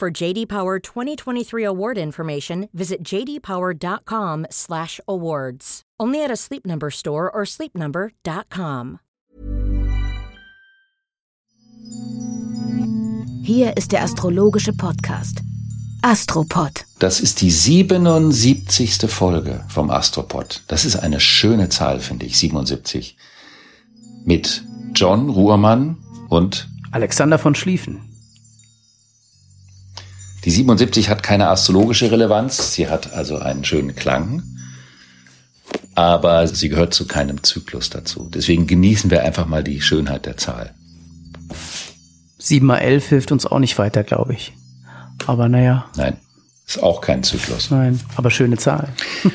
For JD Power 2023 award information, visit jdpower.com/awards. Only at a Sleep Number store or sleepnumber.com. Hier ist der astrologische Podcast Astropod. Das ist die 77. Folge vom Astropod. Das ist eine schöne Zahl, finde ich, 77. Mit John Ruhrmann und Alexander von Schlieffen. Die 77 hat keine astrologische Relevanz, sie hat also einen schönen Klang, aber sie gehört zu keinem Zyklus dazu. Deswegen genießen wir einfach mal die Schönheit der Zahl. 7 mal 11 hilft uns auch nicht weiter, glaube ich. Aber naja. Nein, ist auch kein Zyklus. Nein, aber schöne Zahl.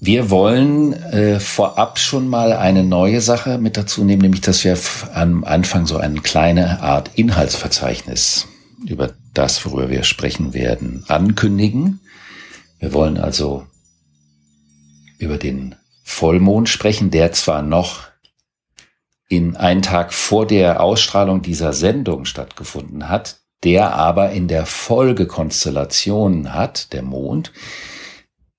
Wir wollen äh, vorab schon mal eine neue Sache mit dazu nehmen, nämlich dass wir am Anfang so eine kleine Art Inhaltsverzeichnis über das, worüber wir sprechen werden, ankündigen. Wir wollen also über den Vollmond sprechen, der zwar noch in einen Tag vor der Ausstrahlung dieser Sendung stattgefunden hat, der aber in der Folge Konstellationen hat, der Mond,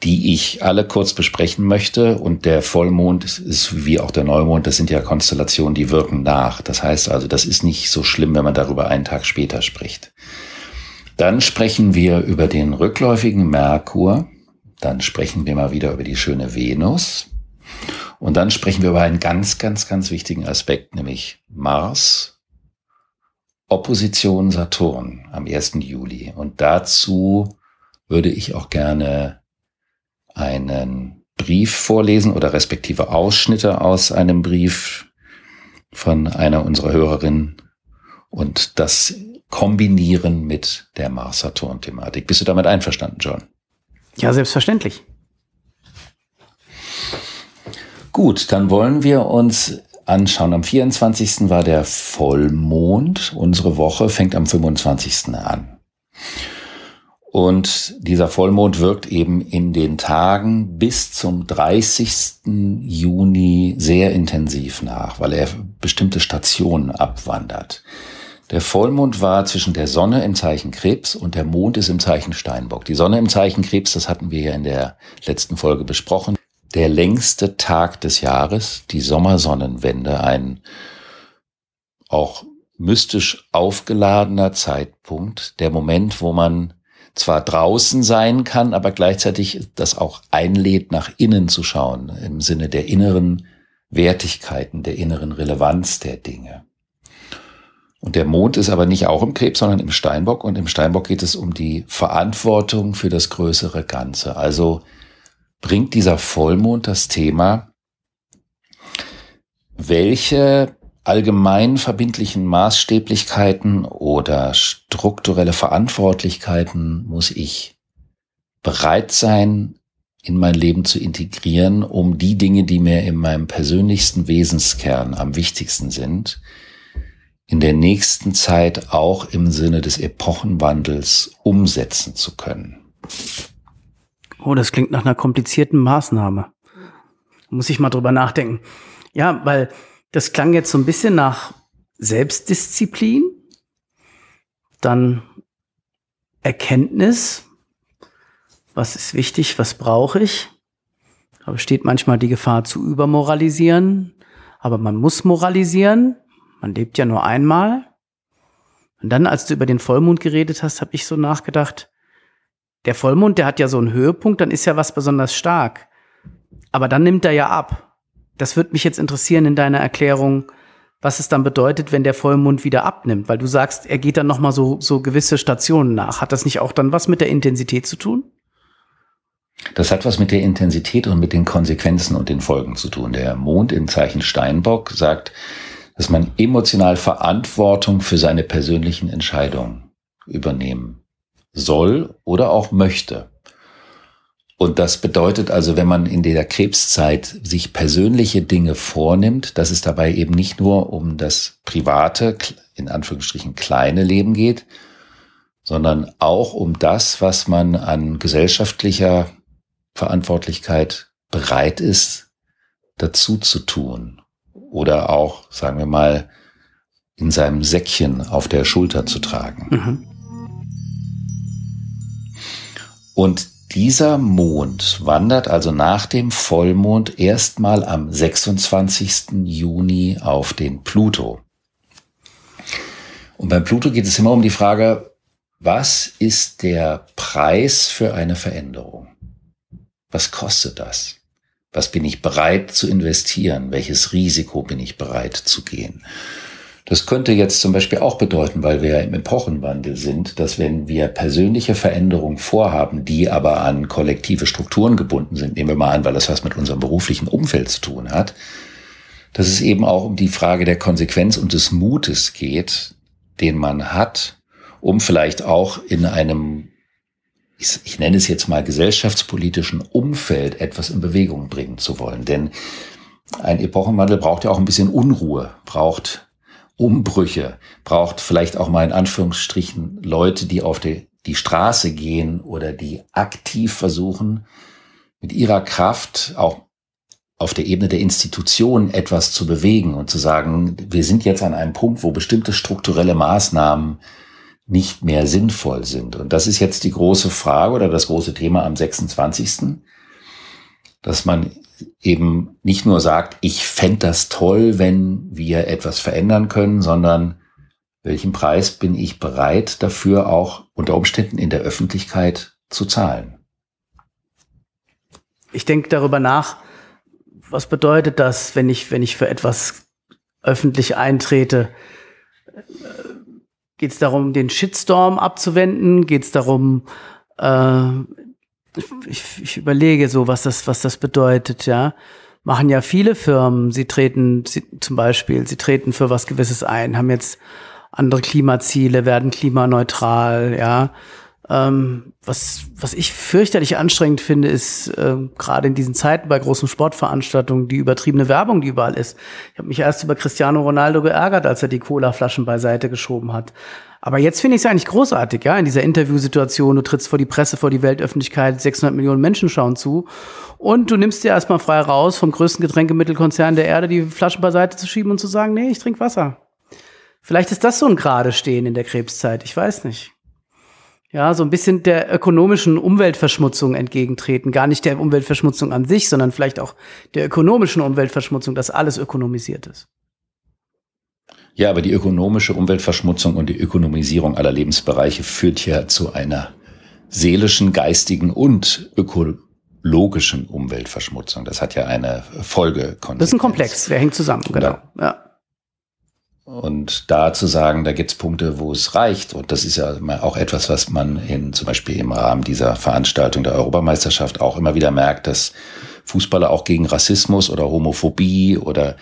die ich alle kurz besprechen möchte. Und der Vollmond ist wie auch der Neumond, das sind ja Konstellationen, die wirken nach. Das heißt also, das ist nicht so schlimm, wenn man darüber einen Tag später spricht. Dann sprechen wir über den rückläufigen Merkur. Dann sprechen wir mal wieder über die schöne Venus. Und dann sprechen wir über einen ganz, ganz, ganz wichtigen Aspekt, nämlich Mars Opposition Saturn am 1. Juli. Und dazu würde ich auch gerne einen Brief vorlesen oder respektive Ausschnitte aus einem Brief von einer unserer Hörerinnen und das kombinieren mit der Mars-Saturn-Thematik. Bist du damit einverstanden, John? Ja, selbstverständlich. Gut, dann wollen wir uns anschauen. Am 24. war der Vollmond. Unsere Woche fängt am 25. an. Und dieser Vollmond wirkt eben in den Tagen bis zum 30. Juni sehr intensiv nach, weil er bestimmte Stationen abwandert. Der Vollmond war zwischen der Sonne im Zeichen Krebs und der Mond ist im Zeichen Steinbock. Die Sonne im Zeichen Krebs, das hatten wir ja in der letzten Folge besprochen der längste Tag des Jahres, die Sommersonnenwende, ein auch mystisch aufgeladener Zeitpunkt, der Moment, wo man zwar draußen sein kann, aber gleichzeitig das auch einlädt, nach innen zu schauen, im Sinne der inneren Wertigkeiten, der inneren Relevanz der Dinge. Und der Mond ist aber nicht auch im Krebs, sondern im Steinbock. Und im Steinbock geht es um die Verantwortung für das größere Ganze. Also bringt dieser Vollmond das Thema, welche allgemein verbindlichen Maßstäblichkeiten oder strukturelle Verantwortlichkeiten muss ich bereit sein, in mein Leben zu integrieren, um die Dinge, die mir in meinem persönlichsten Wesenskern am wichtigsten sind, in der nächsten Zeit auch im Sinne des Epochenwandels umsetzen zu können. Oh, das klingt nach einer komplizierten Maßnahme. Muss ich mal drüber nachdenken. Ja, weil das klang jetzt so ein bisschen nach Selbstdisziplin, dann Erkenntnis, was ist wichtig, was brauche ich. Da besteht manchmal die Gefahr zu übermoralisieren, aber man muss moralisieren. Man lebt ja nur einmal. Und dann, als du über den Vollmond geredet hast, habe ich so nachgedacht, der Vollmond, der hat ja so einen Höhepunkt, dann ist ja was besonders stark. Aber dann nimmt er ja ab. Das würde mich jetzt interessieren in deiner Erklärung, was es dann bedeutet, wenn der Vollmond wieder abnimmt, weil du sagst, er geht dann noch mal so so gewisse Stationen nach. Hat das nicht auch dann was mit der Intensität zu tun? Das hat was mit der Intensität und mit den Konsequenzen und den Folgen zu tun. Der Mond im Zeichen Steinbock sagt, dass man emotional Verantwortung für seine persönlichen Entscheidungen übernehmen soll oder auch möchte. Und das bedeutet also, wenn man in der Krebszeit sich persönliche Dinge vornimmt, dass es dabei eben nicht nur um das private, in Anführungsstrichen kleine Leben geht, sondern auch um das, was man an gesellschaftlicher Verantwortlichkeit bereit ist, dazu zu tun. Oder auch, sagen wir mal, in seinem Säckchen auf der Schulter zu tragen. Mhm. Und dieser Mond wandert also nach dem Vollmond erstmal am 26. Juni auf den Pluto. Und beim Pluto geht es immer um die Frage, was ist der Preis für eine Veränderung? Was kostet das? Was bin ich bereit zu investieren? Welches Risiko bin ich bereit zu gehen? Das könnte jetzt zum Beispiel auch bedeuten, weil wir ja im Epochenwandel sind, dass wenn wir persönliche Veränderungen vorhaben, die aber an kollektive Strukturen gebunden sind, nehmen wir mal an, weil das was mit unserem beruflichen Umfeld zu tun hat, dass es eben auch um die Frage der Konsequenz und des Mutes geht, den man hat, um vielleicht auch in einem, ich, ich nenne es jetzt mal gesellschaftspolitischen Umfeld etwas in Bewegung bringen zu wollen. Denn ein Epochenwandel braucht ja auch ein bisschen Unruhe, braucht Umbrüche, braucht vielleicht auch mal in Anführungsstrichen Leute, die auf die, die Straße gehen oder die aktiv versuchen, mit ihrer Kraft auch auf der Ebene der Institutionen etwas zu bewegen und zu sagen, wir sind jetzt an einem Punkt, wo bestimmte strukturelle Maßnahmen nicht mehr sinnvoll sind. Und das ist jetzt die große Frage oder das große Thema am 26., dass man eben nicht nur sagt, ich fände das toll, wenn wir etwas verändern können, sondern welchen Preis bin ich bereit dafür auch unter Umständen in der Öffentlichkeit zu zahlen? Ich denke darüber nach, was bedeutet das, wenn ich, wenn ich für etwas öffentlich eintrete? Geht es darum, den Shitstorm abzuwenden? Geht es darum, äh, ich, ich überlege so, was das, was das bedeutet, ja. Machen ja viele Firmen, sie treten sie, zum Beispiel, sie treten für was Gewisses ein, haben jetzt andere Klimaziele, werden klimaneutral, ja. Ähm, was, was ich fürchterlich anstrengend finde, ist äh, gerade in diesen Zeiten bei großen Sportveranstaltungen die übertriebene Werbung, die überall ist. Ich habe mich erst über Cristiano Ronaldo geärgert, als er die Cola-Flaschen beiseite geschoben hat. Aber jetzt finde ich es eigentlich großartig, ja, in dieser Interviewsituation. Du trittst vor die Presse, vor die Weltöffentlichkeit, 600 Millionen Menschen schauen zu. Und du nimmst dir erstmal frei raus, vom größten Getränkemittelkonzern der Erde die Flaschen beiseite zu schieben und zu sagen, nee, ich trinke Wasser. Vielleicht ist das so ein gerade Stehen in der Krebszeit, ich weiß nicht. Ja, so ein bisschen der ökonomischen Umweltverschmutzung entgegentreten. Gar nicht der Umweltverschmutzung an sich, sondern vielleicht auch der ökonomischen Umweltverschmutzung, dass alles ökonomisiert ist. Ja, aber die ökonomische Umweltverschmutzung und die Ökonomisierung aller Lebensbereiche führt ja zu einer seelischen, geistigen und ökologischen Umweltverschmutzung. Das hat ja eine Folge. Das ist ein Komplex, der hängt zusammen, genau. Ja. Und da zu sagen, da gibt's Punkte, wo es reicht. Und das ist ja auch etwas, was man in, zum Beispiel im Rahmen dieser Veranstaltung der Europameisterschaft auch immer wieder merkt, dass Fußballer auch gegen Rassismus oder Homophobie oder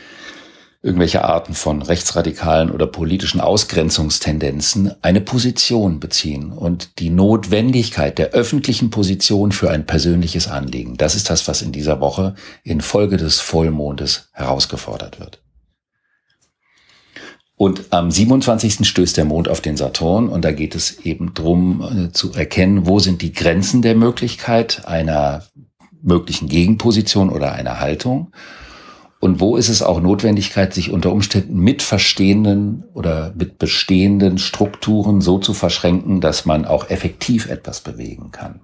irgendwelche Arten von rechtsradikalen oder politischen Ausgrenzungstendenzen eine Position beziehen und die Notwendigkeit der öffentlichen Position für ein persönliches Anliegen. Das ist das, was in dieser Woche infolge des Vollmondes herausgefordert wird. Und am 27. stößt der Mond auf den Saturn und da geht es eben drum äh, zu erkennen, wo sind die Grenzen der Möglichkeit einer möglichen Gegenposition oder einer Haltung und wo ist es auch Notwendigkeit, sich unter Umständen mit verstehenden oder mit bestehenden Strukturen so zu verschränken, dass man auch effektiv etwas bewegen kann?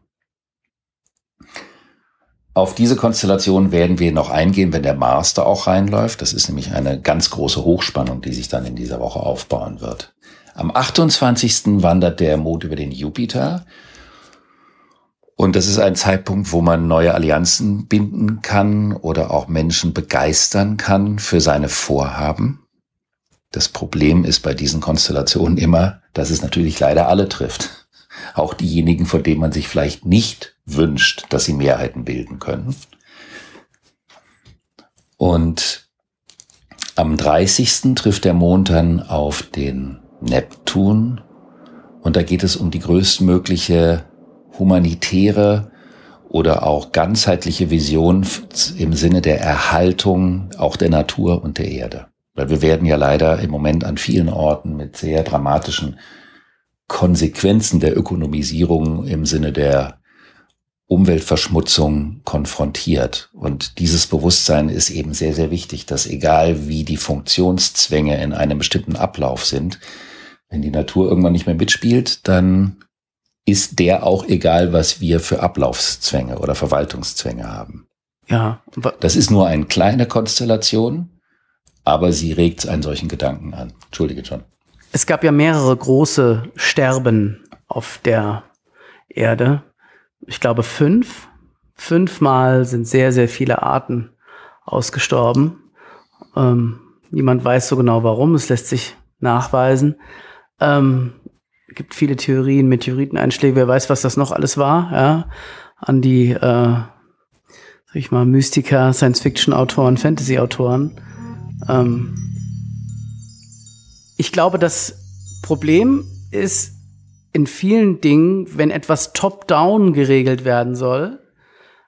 Auf diese Konstellation werden wir noch eingehen, wenn der Mars da auch reinläuft. Das ist nämlich eine ganz große Hochspannung, die sich dann in dieser Woche aufbauen wird. Am 28. wandert der Mond über den Jupiter und das ist ein Zeitpunkt, wo man neue Allianzen binden kann oder auch Menschen begeistern kann für seine Vorhaben. Das Problem ist bei diesen Konstellationen immer, dass es natürlich leider alle trifft. Auch diejenigen, von denen man sich vielleicht nicht wünscht, dass sie Mehrheiten bilden können. Und am 30. trifft der Mond dann auf den Neptun Und da geht es um die größtmögliche humanitäre oder auch ganzheitliche Vision im Sinne der Erhaltung auch der Natur und der Erde. Weil wir werden ja leider im Moment an vielen Orten mit sehr dramatischen Konsequenzen der Ökonomisierung im Sinne der Umweltverschmutzung konfrontiert. Und dieses Bewusstsein ist eben sehr, sehr wichtig, dass egal wie die Funktionszwänge in einem bestimmten Ablauf sind, wenn die Natur irgendwann nicht mehr mitspielt, dann ist der auch egal, was wir für Ablaufszwänge oder Verwaltungszwänge haben. Ja. Das ist nur eine kleine Konstellation, aber sie regt einen solchen Gedanken an. Entschuldige, John. Es gab ja mehrere große Sterben auf der Erde. Ich glaube fünf. Fünfmal sind sehr, sehr viele Arten ausgestorben. Ähm, niemand weiß so genau warum. Es lässt sich nachweisen. Ähm, gibt viele Theorien, Meteoriteneinschläge, wer weiß, was das noch alles war, ja. An die, äh, sag ich mal, Mystiker, Science-Fiction-Autoren, Fantasy-Autoren. Ähm, ich glaube, das Problem ist in vielen Dingen, wenn etwas top-down geregelt werden soll,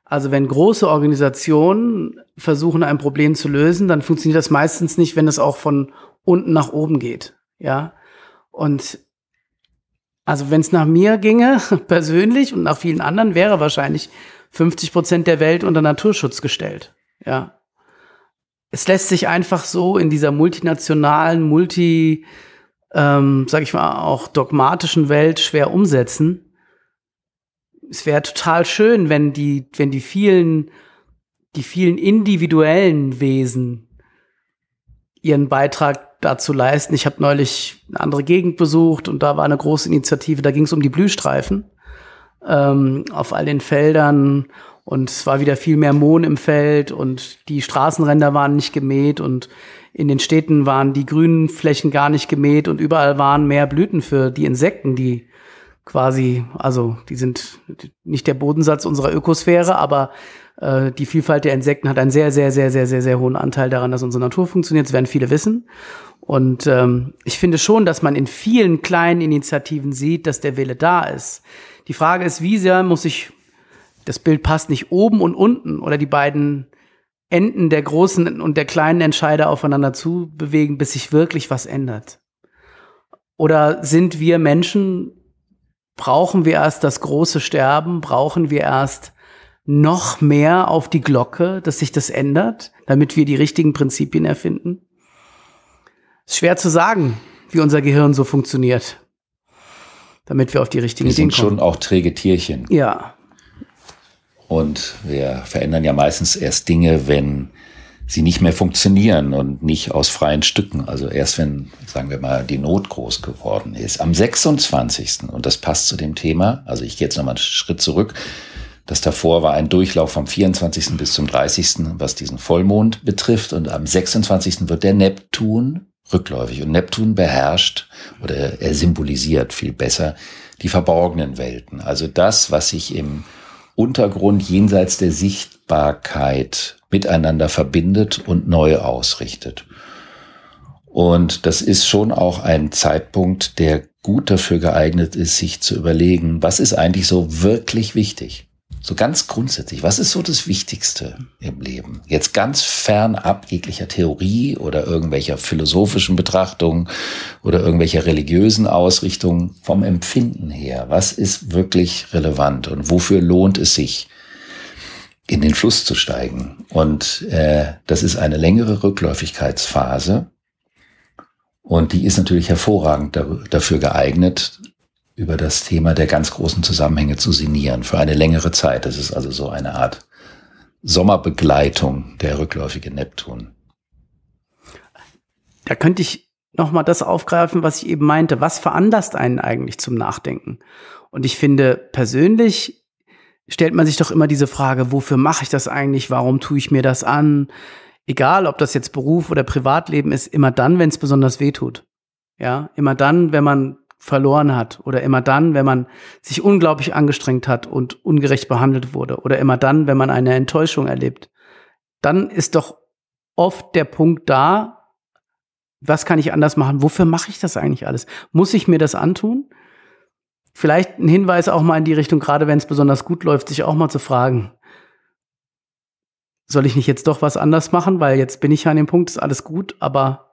also wenn große Organisationen versuchen, ein Problem zu lösen, dann funktioniert das meistens nicht, wenn es auch von unten nach oben geht. Ja. Und also wenn es nach mir ginge, persönlich und nach vielen anderen, wäre wahrscheinlich 50 Prozent der Welt unter Naturschutz gestellt. Ja es lässt sich einfach so in dieser multinationalen, multi, ähm, sag ich mal, auch dogmatischen Welt schwer umsetzen. Es wäre total schön, wenn die, wenn die vielen, die vielen individuellen Wesen ihren Beitrag dazu leisten. Ich habe neulich eine andere Gegend besucht und da war eine große Initiative, da ging es um die Blühstreifen ähm, auf all den Feldern und es war wieder viel mehr Mohn im Feld und die Straßenränder waren nicht gemäht und in den Städten waren die grünen Flächen gar nicht gemäht und überall waren mehr Blüten für die Insekten, die quasi, also die sind nicht der Bodensatz unserer Ökosphäre, aber äh, die Vielfalt der Insekten hat einen sehr, sehr, sehr, sehr, sehr, sehr hohen Anteil daran, dass unsere Natur funktioniert. Das werden viele wissen. Und ähm, ich finde schon, dass man in vielen kleinen Initiativen sieht, dass der Wille da ist. Die Frage ist, wie sehr muss ich das Bild passt nicht oben und unten oder die beiden Enden der großen und der kleinen Entscheider aufeinander zu bewegen, bis sich wirklich was ändert? Oder sind wir Menschen, brauchen wir erst das große Sterben, brauchen wir erst noch mehr auf die Glocke, dass sich das ändert, damit wir die richtigen Prinzipien erfinden? Ist schwer zu sagen, wie unser Gehirn so funktioniert, damit wir auf die richtigen Ideen kommen. Wir sind schon auch träge Tierchen. Ja, und wir verändern ja meistens erst Dinge, wenn sie nicht mehr funktionieren und nicht aus freien Stücken. Also erst wenn, sagen wir mal, die Not groß geworden ist. Am 26. und das passt zu dem Thema, also ich gehe jetzt nochmal einen Schritt zurück. Das davor war ein Durchlauf vom 24. bis zum 30., was diesen Vollmond betrifft. Und am 26. wird der Neptun rückläufig. Und Neptun beherrscht oder er symbolisiert viel besser die verborgenen Welten. Also das, was sich im Untergrund jenseits der Sichtbarkeit miteinander verbindet und neu ausrichtet. Und das ist schon auch ein Zeitpunkt, der gut dafür geeignet ist, sich zu überlegen, was ist eigentlich so wirklich wichtig? So ganz grundsätzlich, was ist so das Wichtigste im Leben? Jetzt ganz fernab jeglicher Theorie oder irgendwelcher philosophischen Betrachtungen oder irgendwelcher religiösen Ausrichtungen vom Empfinden her. Was ist wirklich relevant und wofür lohnt es sich, in den Fluss zu steigen? Und äh, das ist eine längere Rückläufigkeitsphase. Und die ist natürlich hervorragend dafür geeignet, über das Thema der ganz großen Zusammenhänge zu sinnieren für eine längere Zeit. Das ist also so eine Art Sommerbegleitung der rückläufige Neptun. Da könnte ich noch mal das aufgreifen, was ich eben meinte. Was veranlasst einen eigentlich zum Nachdenken? Und ich finde persönlich stellt man sich doch immer diese Frage, wofür mache ich das eigentlich? Warum tue ich mir das an? Egal, ob das jetzt Beruf oder Privatleben ist, immer dann, wenn es besonders weh tut. Ja, immer dann, wenn man verloren hat oder immer dann, wenn man sich unglaublich angestrengt hat und ungerecht behandelt wurde oder immer dann, wenn man eine Enttäuschung erlebt, dann ist doch oft der Punkt da, was kann ich anders machen? Wofür mache ich das eigentlich alles? Muss ich mir das antun? vielleicht ein Hinweis auch mal in die Richtung, gerade wenn es besonders gut läuft, sich auch mal zu fragen, soll ich nicht jetzt doch was anders machen, weil jetzt bin ich ja an dem Punkt, ist alles gut, aber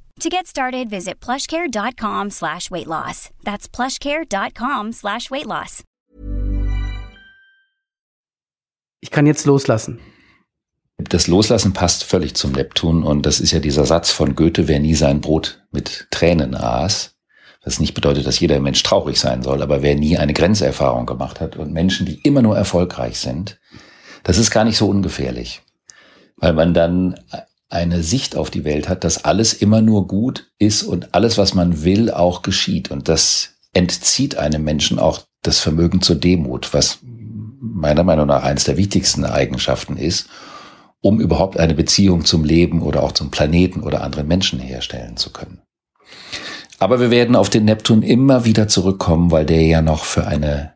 To get started, visit plushcare.com slash weight loss. That's plushcare.com slash weight loss. ich kann jetzt loslassen. Das Loslassen passt völlig zum Neptun und das ist ja dieser Satz von Goethe, wer nie sein Brot mit Tränen aß. Was nicht bedeutet, dass jeder Mensch traurig sein soll, aber wer nie eine Grenzerfahrung gemacht hat und Menschen, die immer nur erfolgreich sind, das ist gar nicht so ungefährlich. Weil man dann eine Sicht auf die Welt hat, dass alles immer nur gut ist und alles, was man will, auch geschieht. Und das entzieht einem Menschen auch das Vermögen zur Demut, was meiner Meinung nach eines der wichtigsten Eigenschaften ist, um überhaupt eine Beziehung zum Leben oder auch zum Planeten oder anderen Menschen herstellen zu können. Aber wir werden auf den Neptun immer wieder zurückkommen, weil der ja noch für eine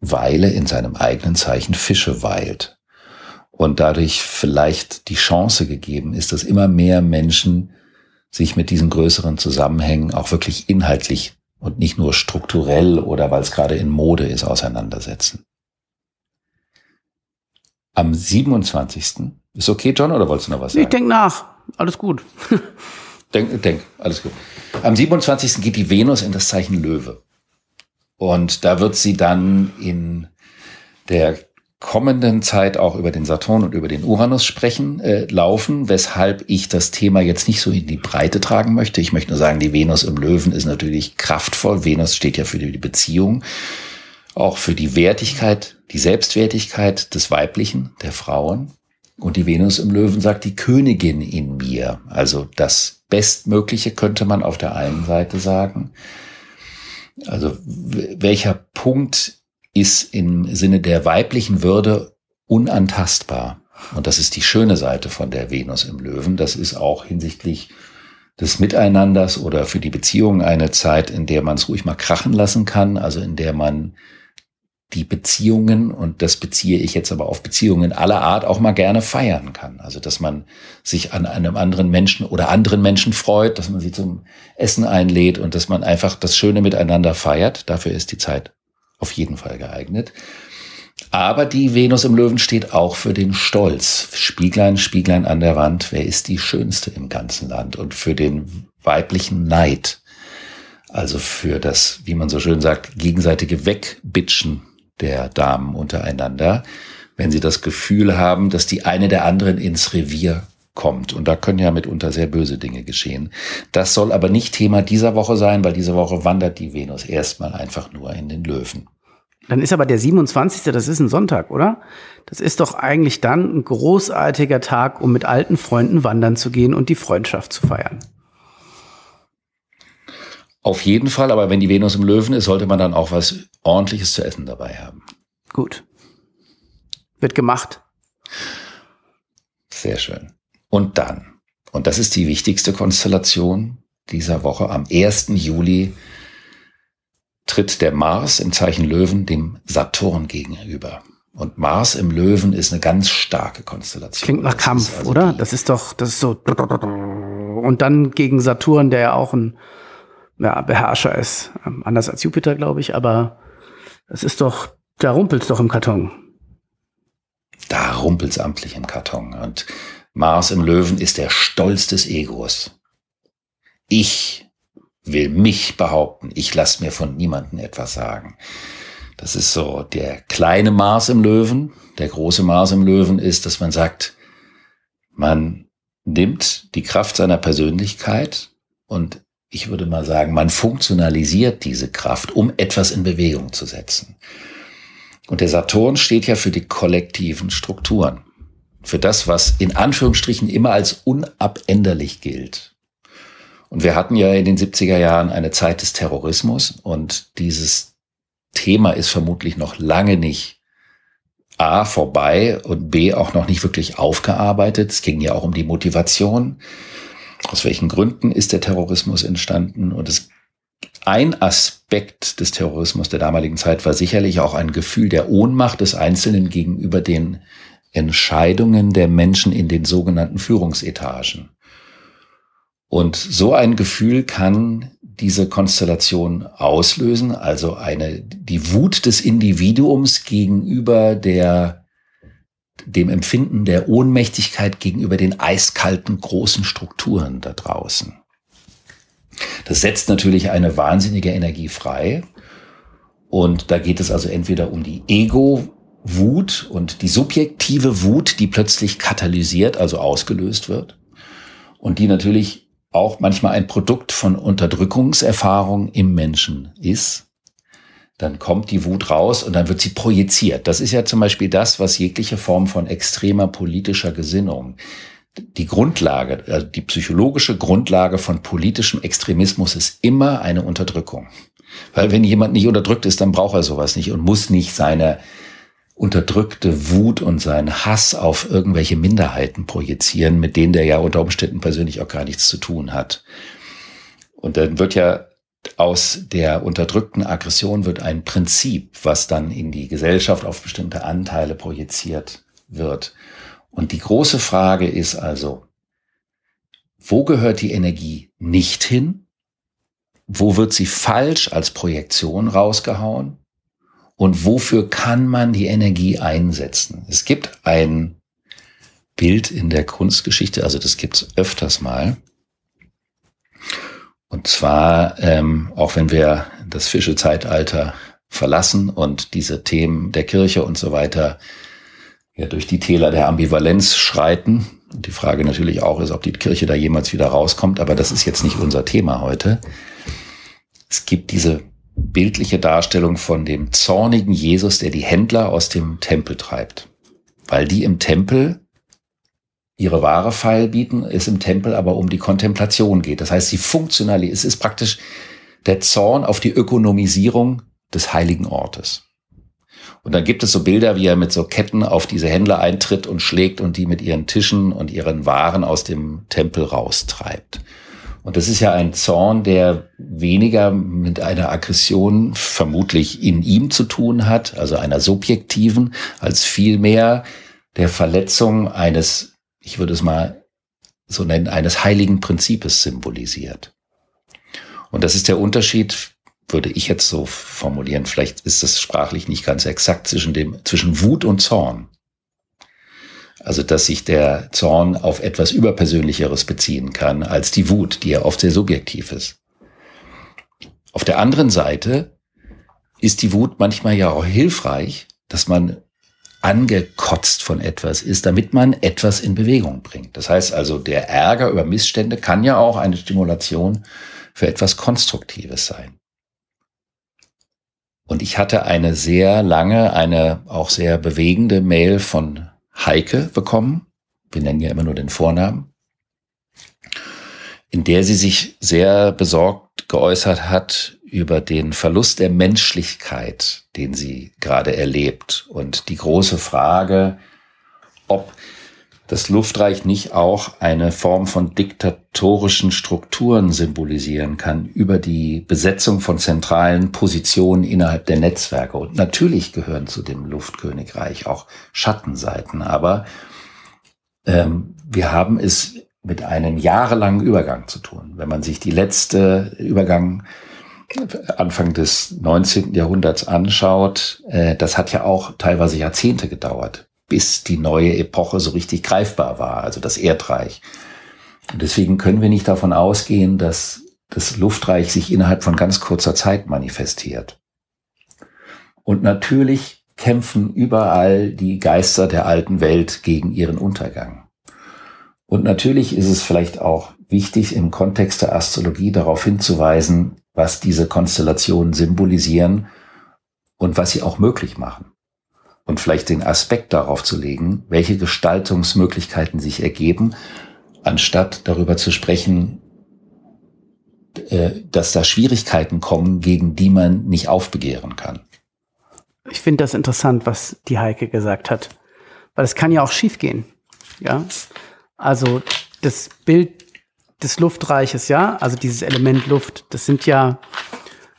Weile in seinem eigenen Zeichen Fische weilt und dadurch vielleicht die Chance gegeben ist, dass immer mehr Menschen sich mit diesen größeren Zusammenhängen auch wirklich inhaltlich und nicht nur strukturell oder weil es gerade in Mode ist, auseinandersetzen. Am 27. Ist okay, John, oder wolltest du noch was sagen? Ich denk nach. Alles gut. denk, denk, alles gut. Am 27. geht die Venus in das Zeichen Löwe. Und da wird sie dann in der kommenden Zeit auch über den Saturn und über den Uranus sprechen, äh, laufen, weshalb ich das Thema jetzt nicht so in die Breite tragen möchte. Ich möchte nur sagen, die Venus im Löwen ist natürlich kraftvoll. Venus steht ja für die Beziehung, auch für die Wertigkeit, die Selbstwertigkeit des Weiblichen, der Frauen. Und die Venus im Löwen sagt die Königin in mir. Also das Bestmögliche könnte man auf der einen Seite sagen. Also welcher Punkt ist im Sinne der weiblichen Würde unantastbar. Und das ist die schöne Seite von der Venus im Löwen. Das ist auch hinsichtlich des Miteinanders oder für die Beziehung eine Zeit, in der man es ruhig mal krachen lassen kann, also in der man die Beziehungen, und das beziehe ich jetzt aber auf Beziehungen aller Art, auch mal gerne feiern kann. Also, dass man sich an einem anderen Menschen oder anderen Menschen freut, dass man sie zum Essen einlädt und dass man einfach das Schöne miteinander feiert. Dafür ist die Zeit auf jeden Fall geeignet. Aber die Venus im Löwen steht auch für den Stolz. Spieglein, Spieglein an der Wand, wer ist die Schönste im ganzen Land? Und für den weiblichen Neid. Also für das, wie man so schön sagt, gegenseitige Wegbitschen der Damen untereinander, wenn sie das Gefühl haben, dass die eine der anderen ins Revier kommt. Und da können ja mitunter sehr böse Dinge geschehen. Das soll aber nicht Thema dieser Woche sein, weil diese Woche wandert die Venus erstmal einfach nur in den Löwen. Dann ist aber der 27. Das ist ein Sonntag, oder? Das ist doch eigentlich dann ein großartiger Tag, um mit alten Freunden wandern zu gehen und die Freundschaft zu feiern. Auf jeden Fall, aber wenn die Venus im Löwen ist, sollte man dann auch was ordentliches zu essen dabei haben. Gut. Wird gemacht. Sehr schön. Und dann, und das ist die wichtigste Konstellation dieser Woche, am 1. Juli tritt der Mars im Zeichen Löwen dem Saturn gegenüber. Und Mars im Löwen ist eine ganz starke Konstellation. Klingt nach das Kampf, also oder? Das ist doch, das ist so. Und dann gegen Saturn, der ja auch ein ja, Beherrscher ist. Ähm, anders als Jupiter, glaube ich, aber es ist doch, da rumpelt's doch im Karton. Da rumpelt's amtlich im Karton. Und Mars im Löwen ist der Stolz des Egos. Ich will mich behaupten. Ich lasse mir von niemandem etwas sagen. Das ist so der kleine Mars im Löwen. Der große Mars im Löwen ist, dass man sagt, man nimmt die Kraft seiner Persönlichkeit und ich würde mal sagen, man funktionalisiert diese Kraft, um etwas in Bewegung zu setzen. Und der Saturn steht ja für die kollektiven Strukturen für das, was in Anführungsstrichen immer als unabänderlich gilt. Und wir hatten ja in den 70er Jahren eine Zeit des Terrorismus und dieses Thema ist vermutlich noch lange nicht A vorbei und B auch noch nicht wirklich aufgearbeitet. Es ging ja auch um die Motivation. Aus welchen Gründen ist der Terrorismus entstanden? Und es, ein Aspekt des Terrorismus der damaligen Zeit war sicherlich auch ein Gefühl der Ohnmacht des Einzelnen gegenüber den Entscheidungen der Menschen in den sogenannten Führungsetagen. Und so ein Gefühl kann diese Konstellation auslösen, also eine, die Wut des Individuums gegenüber der, dem Empfinden der Ohnmächtigkeit gegenüber den eiskalten großen Strukturen da draußen. Das setzt natürlich eine wahnsinnige Energie frei. Und da geht es also entweder um die Ego-Wut und die subjektive Wut, die plötzlich katalysiert, also ausgelöst wird. Und die natürlich auch manchmal ein Produkt von Unterdrückungserfahrung im Menschen ist, dann kommt die Wut raus und dann wird sie projiziert. Das ist ja zum Beispiel das, was jegliche Form von extremer politischer Gesinnung, die Grundlage, also die psychologische Grundlage von politischem Extremismus ist immer eine Unterdrückung. Weil wenn jemand nicht unterdrückt ist, dann braucht er sowas nicht und muss nicht seine unterdrückte Wut und seinen Hass auf irgendwelche Minderheiten projizieren, mit denen der ja unter Umständen persönlich auch gar nichts zu tun hat. Und dann wird ja aus der unterdrückten Aggression wird ein Prinzip, was dann in die Gesellschaft auf bestimmte Anteile projiziert wird. Und die große Frage ist also, wo gehört die Energie nicht hin? Wo wird sie falsch als Projektion rausgehauen? Und wofür kann man die Energie einsetzen. Es gibt ein Bild in der Kunstgeschichte, also das gibt's öfters mal. Und zwar, ähm, auch wenn wir das Fischezeitalter verlassen und diese Themen der Kirche und so weiter ja durch die Täler der Ambivalenz schreiten. Die Frage natürlich auch ist, ob die Kirche da jemals wieder rauskommt, aber das ist jetzt nicht unser Thema heute. Es gibt diese bildliche Darstellung von dem zornigen Jesus, der die Händler aus dem Tempel treibt. Weil die im Tempel ihre Ware feil bieten, es im Tempel aber um die Kontemplation geht. Das heißt, sie funktional, es ist praktisch der Zorn auf die Ökonomisierung des heiligen Ortes. Und dann gibt es so Bilder, wie er mit so Ketten auf diese Händler eintritt und schlägt und die mit ihren Tischen und ihren Waren aus dem Tempel raustreibt. Und das ist ja ein Zorn, der weniger mit einer Aggression vermutlich in ihm zu tun hat, also einer subjektiven, als vielmehr der Verletzung eines, ich würde es mal so nennen, eines heiligen Prinzips symbolisiert. Und das ist der Unterschied, würde ich jetzt so formulieren. Vielleicht ist das sprachlich nicht ganz exakt zwischen dem, zwischen Wut und Zorn. Also dass sich der Zorn auf etwas Überpersönlicheres beziehen kann als die Wut, die ja oft sehr subjektiv ist. Auf der anderen Seite ist die Wut manchmal ja auch hilfreich, dass man angekotzt von etwas ist, damit man etwas in Bewegung bringt. Das heißt also, der Ärger über Missstände kann ja auch eine Stimulation für etwas Konstruktives sein. Und ich hatte eine sehr lange, eine auch sehr bewegende Mail von Heike bekommen. Wir nennen ja immer nur den Vornamen. In der sie sich sehr besorgt geäußert hat über den Verlust der Menschlichkeit, den sie gerade erlebt. Und die große Frage, ob das Luftreich nicht auch eine Form von diktatorischen Strukturen symbolisieren kann über die Besetzung von zentralen Positionen innerhalb der Netzwerke. Und natürlich gehören zu dem Luftkönigreich auch Schattenseiten, aber ähm, wir haben es mit einem jahrelangen Übergang zu tun. Wenn man sich die letzte Übergang Anfang des 19. Jahrhunderts anschaut, äh, das hat ja auch teilweise Jahrzehnte gedauert, bis die neue Epoche so richtig greifbar war, also das Erdreich. Und deswegen können wir nicht davon ausgehen, dass das Luftreich sich innerhalb von ganz kurzer Zeit manifestiert. Und natürlich kämpfen überall die Geister der alten Welt gegen ihren Untergang. Und natürlich ist es vielleicht auch wichtig, im Kontext der Astrologie darauf hinzuweisen, was diese Konstellationen symbolisieren und was sie auch möglich machen und vielleicht den Aspekt darauf zu legen, welche Gestaltungsmöglichkeiten sich ergeben, anstatt darüber zu sprechen, äh, dass da Schwierigkeiten kommen, gegen die man nicht aufbegehren kann. ich finde das interessant, was die Heike gesagt hat. Weil es kann ja auch schiefgehen. Ja. Also das Bild des Luftreiches, ja, also dieses Element Luft, das sind ja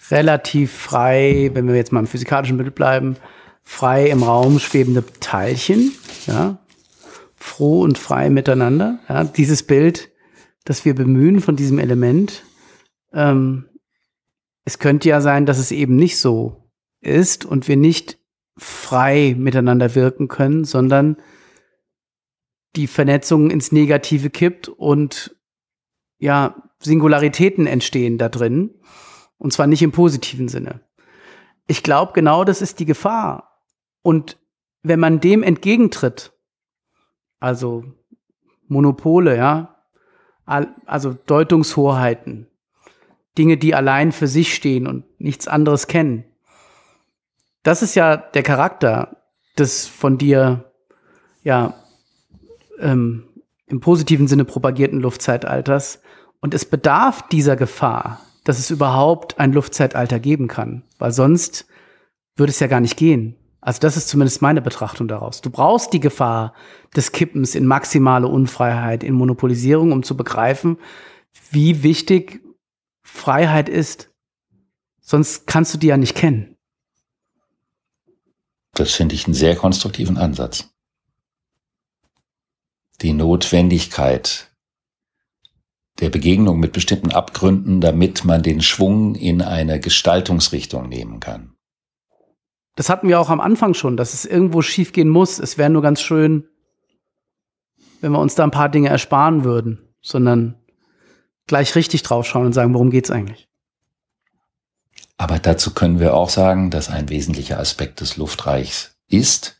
relativ frei, wenn wir jetzt mal im physikalischen Bild bleiben, frei im Raum schwebende Teilchen, ja, froh und frei miteinander. Ja, dieses Bild, das wir bemühen von diesem Element, ähm, es könnte ja sein, dass es eben nicht so ist und wir nicht frei miteinander wirken können, sondern die Vernetzung ins Negative kippt und ja, Singularitäten entstehen da drin. Und zwar nicht im positiven Sinne. Ich glaube, genau das ist die Gefahr. Und wenn man dem entgegentritt, also Monopole, ja, also Deutungshoheiten, Dinge, die allein für sich stehen und nichts anderes kennen. Das ist ja der Charakter des von dir, ja, ähm, im positiven Sinne propagierten Luftzeitalters. Und es bedarf dieser Gefahr, dass es überhaupt ein Luftzeitalter geben kann, weil sonst würde es ja gar nicht gehen. Also das ist zumindest meine Betrachtung daraus. Du brauchst die Gefahr des Kippens in maximale Unfreiheit, in Monopolisierung, um zu begreifen, wie wichtig Freiheit ist. Sonst kannst du die ja nicht kennen. Das finde ich einen sehr konstruktiven Ansatz. Die Notwendigkeit der Begegnung mit bestimmten Abgründen, damit man den Schwung in eine Gestaltungsrichtung nehmen kann. Das hatten wir auch am Anfang schon, dass es irgendwo schiefgehen muss. Es wäre nur ganz schön, wenn wir uns da ein paar Dinge ersparen würden, sondern gleich richtig draufschauen und sagen, worum geht's eigentlich? Aber dazu können wir auch sagen, dass ein wesentlicher Aspekt des Luftreichs ist,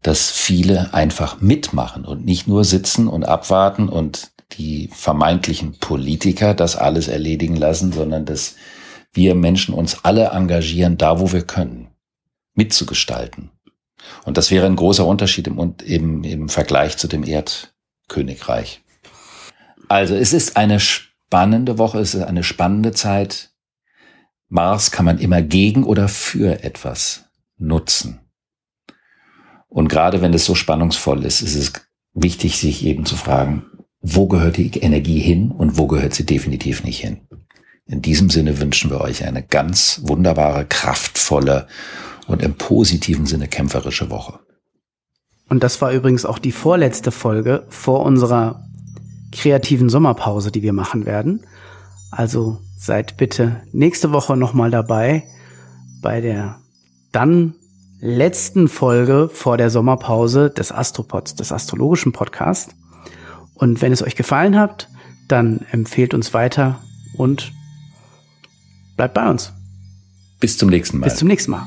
dass viele einfach mitmachen und nicht nur sitzen und abwarten und die vermeintlichen Politiker das alles erledigen lassen, sondern dass wir Menschen uns alle engagieren, da wo wir können, mitzugestalten. Und das wäre ein großer Unterschied im, im, im Vergleich zu dem Erdkönigreich. Also es ist eine spannende Woche, es ist eine spannende Zeit. Mars kann man immer gegen oder für etwas nutzen. Und gerade wenn es so spannungsvoll ist, ist es wichtig, sich eben zu fragen, wo gehört die Energie hin und wo gehört sie definitiv nicht hin. In diesem Sinne wünschen wir euch eine ganz wunderbare, kraftvolle und im positiven Sinne kämpferische Woche. Und das war übrigens auch die vorletzte Folge vor unserer kreativen Sommerpause, die wir machen werden. Also seid bitte nächste Woche nochmal dabei bei der dann letzten Folge vor der Sommerpause des Astropods, des astrologischen Podcasts. Und wenn es euch gefallen hat, dann empfehlt uns weiter und bleibt bei uns. Bis zum nächsten Mal. Bis zum nächsten Mal.